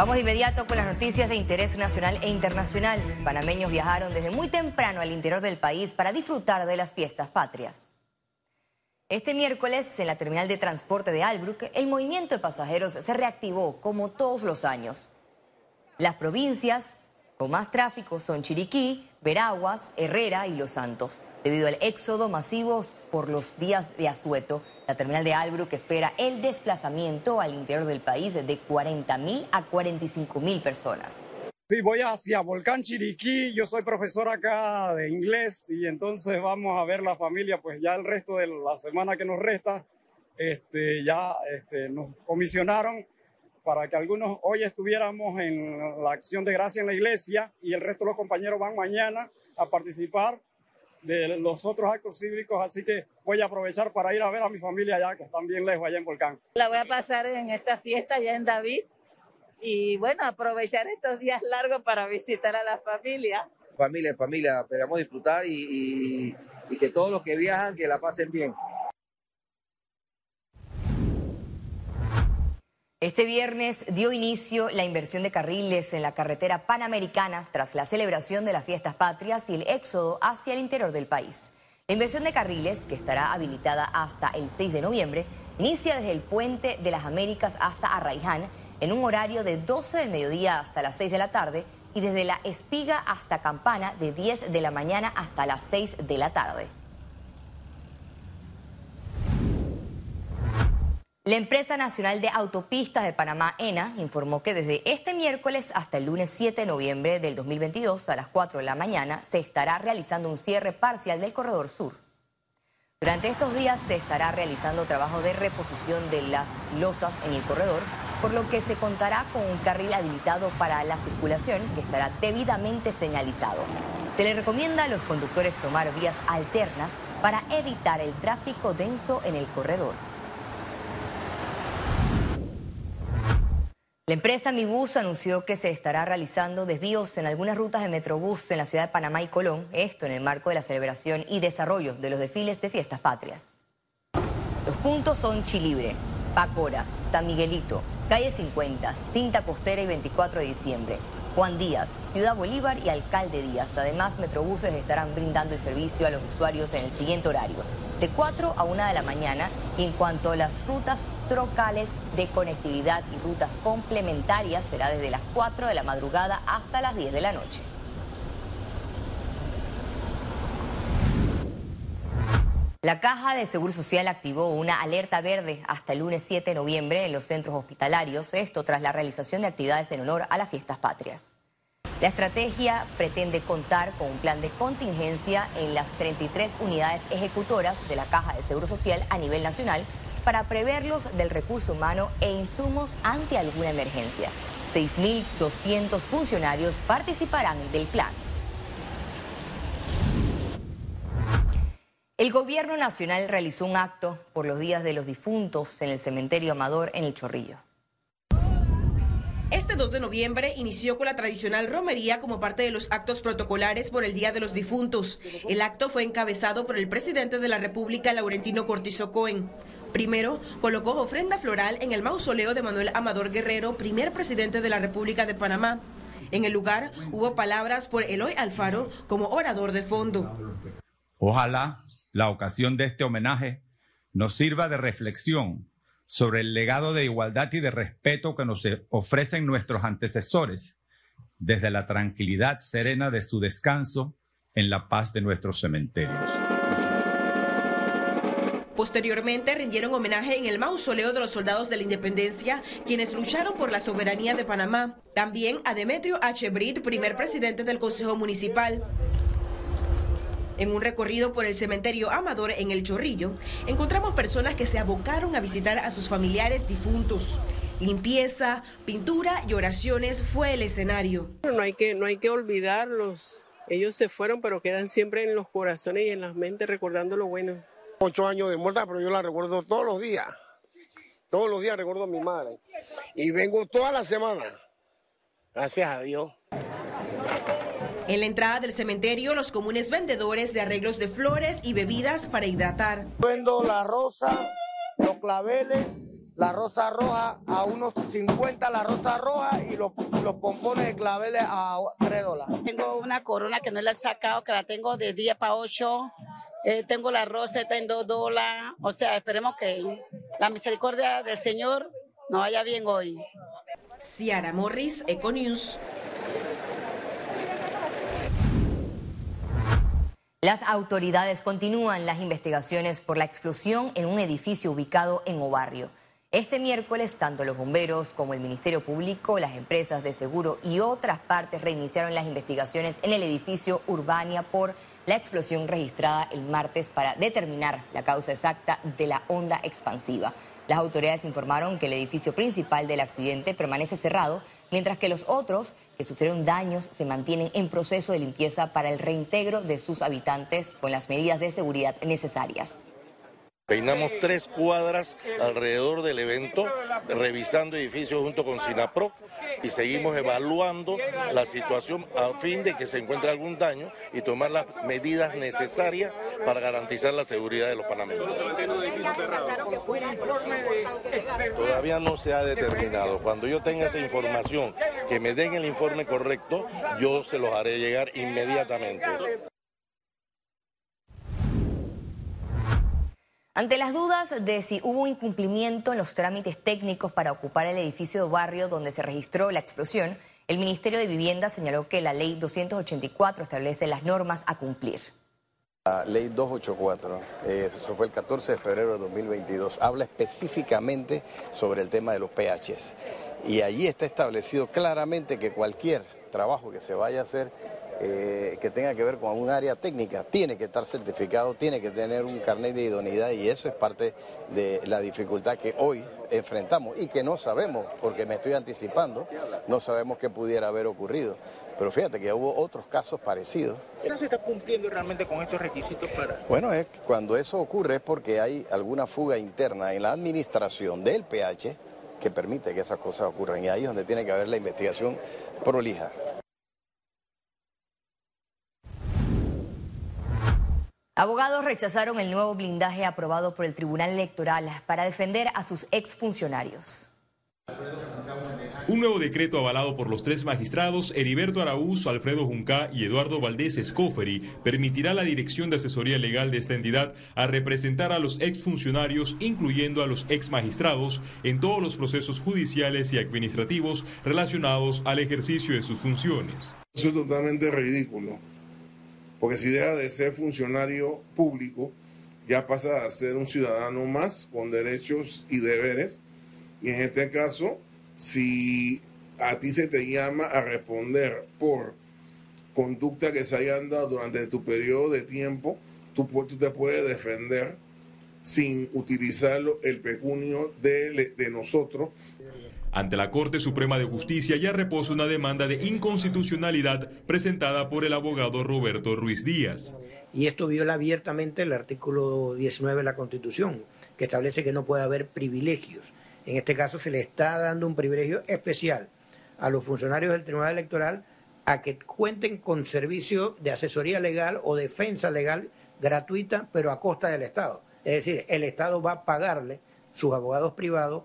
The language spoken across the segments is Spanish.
Vamos de inmediato con las noticias de interés nacional e internacional. Panameños viajaron desde muy temprano al interior del país para disfrutar de las fiestas patrias. Este miércoles, en la terminal de transporte de Albrook, el movimiento de pasajeros se reactivó como todos los años. Las provincias con más tráfico son Chiriquí, Veraguas, Herrera y Los Santos. Debido al éxodo masivo por los días de asueto, la terminal de Albrook espera el desplazamiento al interior del país de 40 mil a 45 mil personas. Sí, voy hacia Volcán Chiriquí, yo soy profesor acá de inglés y entonces vamos a ver la familia, pues ya el resto de la semana que nos resta, este, ya este, nos comisionaron para que algunos hoy estuviéramos en la acción de gracia en la iglesia y el resto de los compañeros van mañana a participar de los otros actos cívicos, así que voy a aprovechar para ir a ver a mi familia allá, que están bien lejos allá en Volcán. La voy a pasar en esta fiesta allá en David y bueno, aprovechar estos días largos para visitar a la familia. Familia, familia, esperamos disfrutar y, y, y que todos los que viajan, que la pasen bien. Este viernes dio inicio la inversión de carriles en la carretera panamericana tras la celebración de las fiestas patrias y el éxodo hacia el interior del país. La inversión de carriles, que estará habilitada hasta el 6 de noviembre, inicia desde el puente de las Américas hasta Arraiján en un horario de 12 del mediodía hasta las 6 de la tarde y desde la Espiga hasta Campana de 10 de la mañana hasta las 6 de la tarde. La empresa nacional de autopistas de Panamá, ENA, informó que desde este miércoles hasta el lunes 7 de noviembre del 2022 a las 4 de la mañana se estará realizando un cierre parcial del corredor sur. Durante estos días se estará realizando trabajo de reposición de las losas en el corredor, por lo que se contará con un carril habilitado para la circulación que estará debidamente señalizado. Se le recomienda a los conductores tomar vías alternas para evitar el tráfico denso en el corredor. La empresa Mibus anunció que se estará realizando desvíos en algunas rutas de Metrobús en la ciudad de Panamá y Colón, esto en el marco de la celebración y desarrollo de los desfiles de fiestas patrias. Los puntos son Chilibre, Pacora, San Miguelito, Calle 50, Cinta Costera y 24 de diciembre. Juan Díaz, Ciudad Bolívar y Alcalde Díaz. Además, Metrobuses estarán brindando el servicio a los usuarios en el siguiente horario, de 4 a 1 de la mañana. Y en cuanto a las rutas trocales de conectividad y rutas complementarias, será desde las 4 de la madrugada hasta las 10 de la noche. La Caja de Seguro Social activó una alerta verde hasta el lunes 7 de noviembre en los centros hospitalarios, esto tras la realización de actividades en honor a las fiestas patrias. La estrategia pretende contar con un plan de contingencia en las 33 unidades ejecutoras de la Caja de Seguro Social a nivel nacional para preverlos del recurso humano e insumos ante alguna emergencia. 6.200 funcionarios participarán del plan. El gobierno nacional realizó un acto por los días de los difuntos en el cementerio Amador en el Chorrillo. Este 2 de noviembre inició con la tradicional romería como parte de los actos protocolares por el Día de los Difuntos. El acto fue encabezado por el presidente de la República, Laurentino Cortizo Cohen. Primero, colocó ofrenda floral en el mausoleo de Manuel Amador Guerrero, primer presidente de la República de Panamá. En el lugar hubo palabras por Eloy Alfaro como orador de fondo. Ojalá la ocasión de este homenaje nos sirva de reflexión sobre el legado de igualdad y de respeto que nos ofrecen nuestros antecesores desde la tranquilidad serena de su descanso en la paz de nuestros cementerios. Posteriormente rindieron homenaje en el mausoleo de los soldados de la independencia, quienes lucharon por la soberanía de Panamá. También a Demetrio H. Britt, primer presidente del Consejo Municipal. En un recorrido por el cementerio Amador en El Chorrillo, encontramos personas que se abocaron a visitar a sus familiares difuntos. Limpieza, pintura y oraciones fue el escenario. No hay que, no hay que olvidarlos. Ellos se fueron, pero quedan siempre en los corazones y en las mentes recordando lo bueno. Ocho años de muerta, pero yo la recuerdo todos los días. Todos los días recuerdo a mi madre. Y vengo toda la semana. Gracias a Dios. En la entrada del cementerio, los comunes vendedores de arreglos de flores y bebidas para hidratar. Vendo la rosa, los claveles, la rosa roja a unos 50 la rosa roja y los, los pompones de claveles a 3 dólares. Tengo una corona que no la he sacado, que la tengo de 10 para 8. Eh, tengo la rosa está en 2 dólares. O sea, esperemos que la misericordia del Señor nos vaya bien hoy. Ciara Morris, Econews. Las autoridades continúan las investigaciones por la explosión en un edificio ubicado en Obarrio. Este miércoles, tanto los bomberos como el Ministerio Público, las empresas de seguro y otras partes reiniciaron las investigaciones en el edificio Urbania por la explosión registrada el martes para determinar la causa exacta de la onda expansiva. Las autoridades informaron que el edificio principal del accidente permanece cerrado, mientras que los otros que sufrieron daños se mantienen en proceso de limpieza para el reintegro de sus habitantes con las medidas de seguridad necesarias. Peinamos tres cuadras alrededor del evento, revisando edificios junto con SINAPRO y seguimos evaluando la situación a fin de que se encuentre algún daño y tomar las medidas necesarias para garantizar la seguridad de los panameños. Todavía no se ha determinado. Cuando yo tenga esa información, que me den el informe correcto, yo se los haré llegar inmediatamente. Ante las dudas de si hubo incumplimiento en los trámites técnicos para ocupar el edificio de barrio donde se registró la explosión, el Ministerio de Vivienda señaló que la Ley 284 establece las normas a cumplir. La ley 284, eh, eso fue el 14 de febrero de 2022, habla específicamente sobre el tema de los PHs. Y allí está establecido claramente que cualquier trabajo que se vaya a hacer eh, que tenga que ver con un área técnica, tiene que estar certificado, tiene que tener un carnet de idoneidad y eso es parte de la dificultad que hoy enfrentamos y que no sabemos, porque me estoy anticipando, no sabemos qué pudiera haber ocurrido. Pero fíjate que hubo otros casos parecidos. ¿No se está cumpliendo realmente con estos requisitos para...? Bueno, es cuando eso ocurre es porque hay alguna fuga interna en la administración del PH que permite que esas cosas ocurran y ahí es donde tiene que haber la investigación prolija. Abogados rechazaron el nuevo blindaje aprobado por el Tribunal Electoral para defender a sus exfuncionarios. Un nuevo decreto avalado por los tres magistrados, Heriberto Araúz, Alfredo Junca y Eduardo Valdés Escoferi, permitirá a la Dirección de Asesoría Legal de esta entidad a representar a los exfuncionarios, incluyendo a los exmagistrados, en todos los procesos judiciales y administrativos relacionados al ejercicio de sus funciones. Eso es totalmente ridículo porque si deja de ser funcionario público, ya pasa a ser un ciudadano más con derechos y deberes. Y en este caso, si a ti se te llama a responder por conducta que se hayan dado durante tu periodo de tiempo, tú, tú te puedes defender sin utilizar el pecunio de, de nosotros ante la Corte Suprema de Justicia ya reposa una demanda de inconstitucionalidad presentada por el abogado Roberto Ruiz Díaz. Y esto viola abiertamente el artículo 19 de la Constitución, que establece que no puede haber privilegios. En este caso se le está dando un privilegio especial a los funcionarios del Tribunal Electoral a que cuenten con servicio de asesoría legal o defensa legal gratuita, pero a costa del Estado. Es decir, el Estado va a pagarle sus abogados privados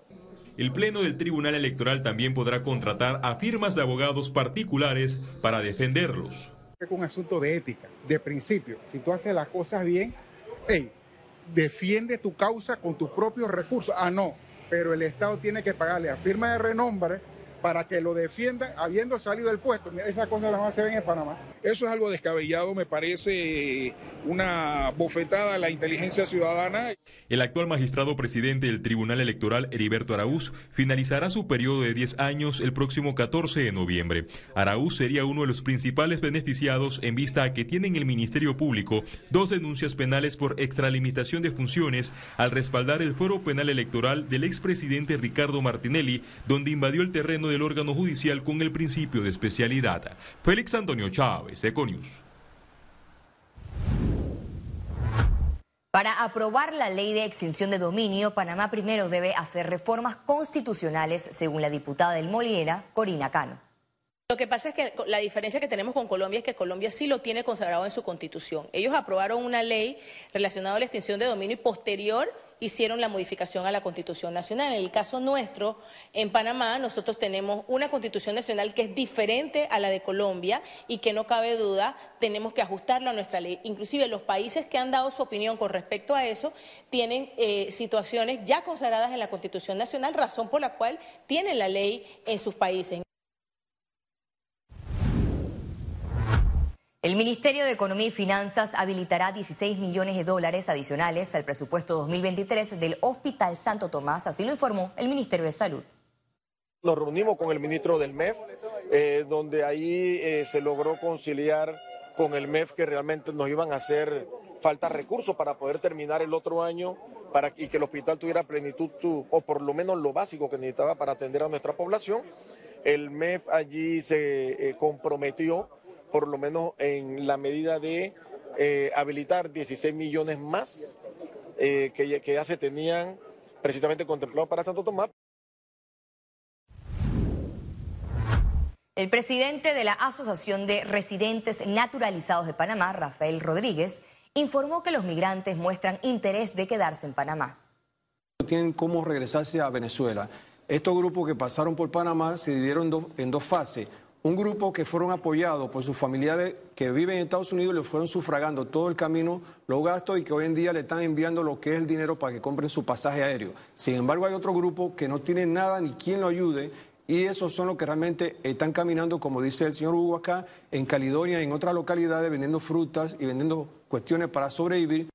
el Pleno del Tribunal Electoral también podrá contratar a firmas de abogados particulares para defenderlos. Es un asunto de ética, de principio. Si tú haces las cosas bien, hey, defiende tu causa con tus propios recursos. Ah, no, pero el Estado tiene que pagarle a firma de renombre para que lo defiendan habiendo salido del puesto. Esas cosas las más se ven en Panamá. Eso es algo descabellado, me parece una bofetada a la inteligencia ciudadana. El actual magistrado presidente del Tribunal Electoral, Heriberto Araúz, finalizará su periodo de 10 años el próximo 14 de noviembre. Araúz sería uno de los principales beneficiados en vista a que tiene en el Ministerio Público dos denuncias penales por extralimitación de funciones al respaldar el foro penal electoral del expresidente Ricardo Martinelli, donde invadió el terreno del órgano judicial con el principio de especialidad. Félix Antonio Chávez, Econius. Para aprobar la ley de extinción de dominio, Panamá primero debe hacer reformas constitucionales, según la diputada del Molina, Corina Cano. Lo que pasa es que la diferencia que tenemos con Colombia es que Colombia sí lo tiene consagrado en su constitución. Ellos aprobaron una ley relacionada a la extinción de dominio y posterior hicieron la modificación a la Constitución Nacional. En el caso nuestro, en Panamá, nosotros tenemos una Constitución Nacional que es diferente a la de Colombia y que no cabe duda, tenemos que ajustarlo a nuestra ley. Inclusive los países que han dado su opinión con respecto a eso tienen eh, situaciones ya consagradas en la Constitución Nacional, razón por la cual tienen la ley en sus países. El Ministerio de Economía y Finanzas habilitará 16 millones de dólares adicionales al presupuesto 2023 del Hospital Santo Tomás, así lo informó el Ministerio de Salud. Nos reunimos con el ministro del MEF, eh, donde ahí eh, se logró conciliar con el MEF que realmente nos iban a hacer falta recursos para poder terminar el otro año y que el hospital tuviera plenitud o por lo menos lo básico que necesitaba para atender a nuestra población. El MEF allí se eh, comprometió por lo menos en la medida de eh, habilitar 16 millones más eh, que, que ya se tenían precisamente contemplados para Santo Tomás. El presidente de la Asociación de Residentes Naturalizados de Panamá, Rafael Rodríguez, informó que los migrantes muestran interés de quedarse en Panamá. Tienen cómo regresarse a Venezuela. Estos grupos que pasaron por Panamá se dividieron en dos fases un grupo que fueron apoyados por sus familiares que viven en Estados Unidos le fueron sufragando todo el camino los gastos y que hoy en día le están enviando lo que es el dinero para que compren su pasaje aéreo. Sin embargo, hay otro grupo que no tiene nada ni quien lo ayude y esos son los que realmente están caminando, como dice el señor Hugo acá, en Caledonia, en otras localidades, vendiendo frutas y vendiendo cuestiones para sobrevivir.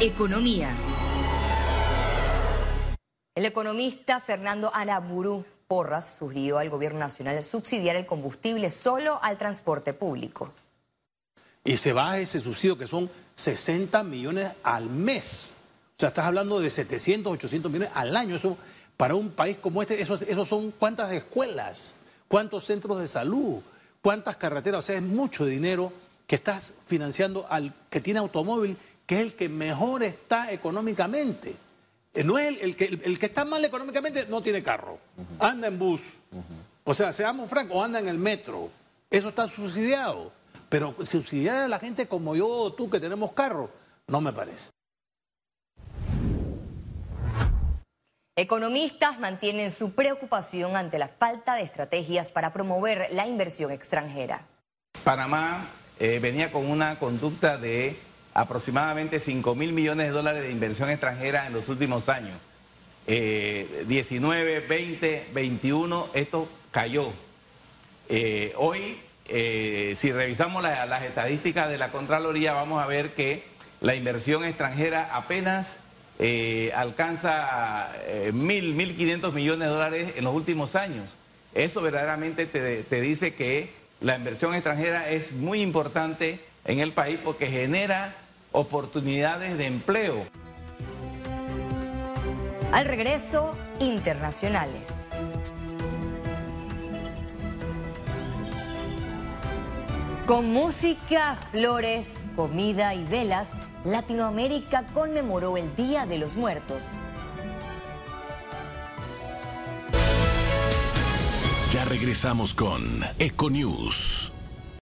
Economía. El economista Fernando Araburu Porras sugirió al gobierno nacional subsidiar el combustible solo al transporte público. Y se baja ese subsidio que son 60 millones al mes. O sea, estás hablando de 700, 800 millones al año. Eso, para un país como este, eso, eso son cuántas escuelas, cuántos centros de salud, cuántas carreteras. O sea, es mucho dinero que estás financiando al que tiene automóvil, que es el que mejor está económicamente. Eh, no es el, que, el, que está mal económicamente no tiene carro, anda en bus. O sea, seamos francos, o anda en el metro. Eso está subsidiado. Pero subsidiar a la gente como yo o tú que tenemos carro, no me parece. Economistas mantienen su preocupación ante la falta de estrategias para promover la inversión extranjera. Panamá eh, venía con una conducta de aproximadamente 5 mil millones de dólares de inversión extranjera en los últimos años. 19, 20, 21, esto cayó. Eh, hoy, eh, si revisamos las estadísticas de la Contraloría, vamos a ver que la inversión extranjera apenas eh, alcanza mil, mil quinientos millones de dólares en los últimos años. Eso verdaderamente te, te dice que la inversión extranjera es muy importante en el país porque genera oportunidades de empleo. Al regreso, internacionales. Con música, flores, comida y velas, Latinoamérica conmemoró el Día de los Muertos. Ya regresamos con Econews.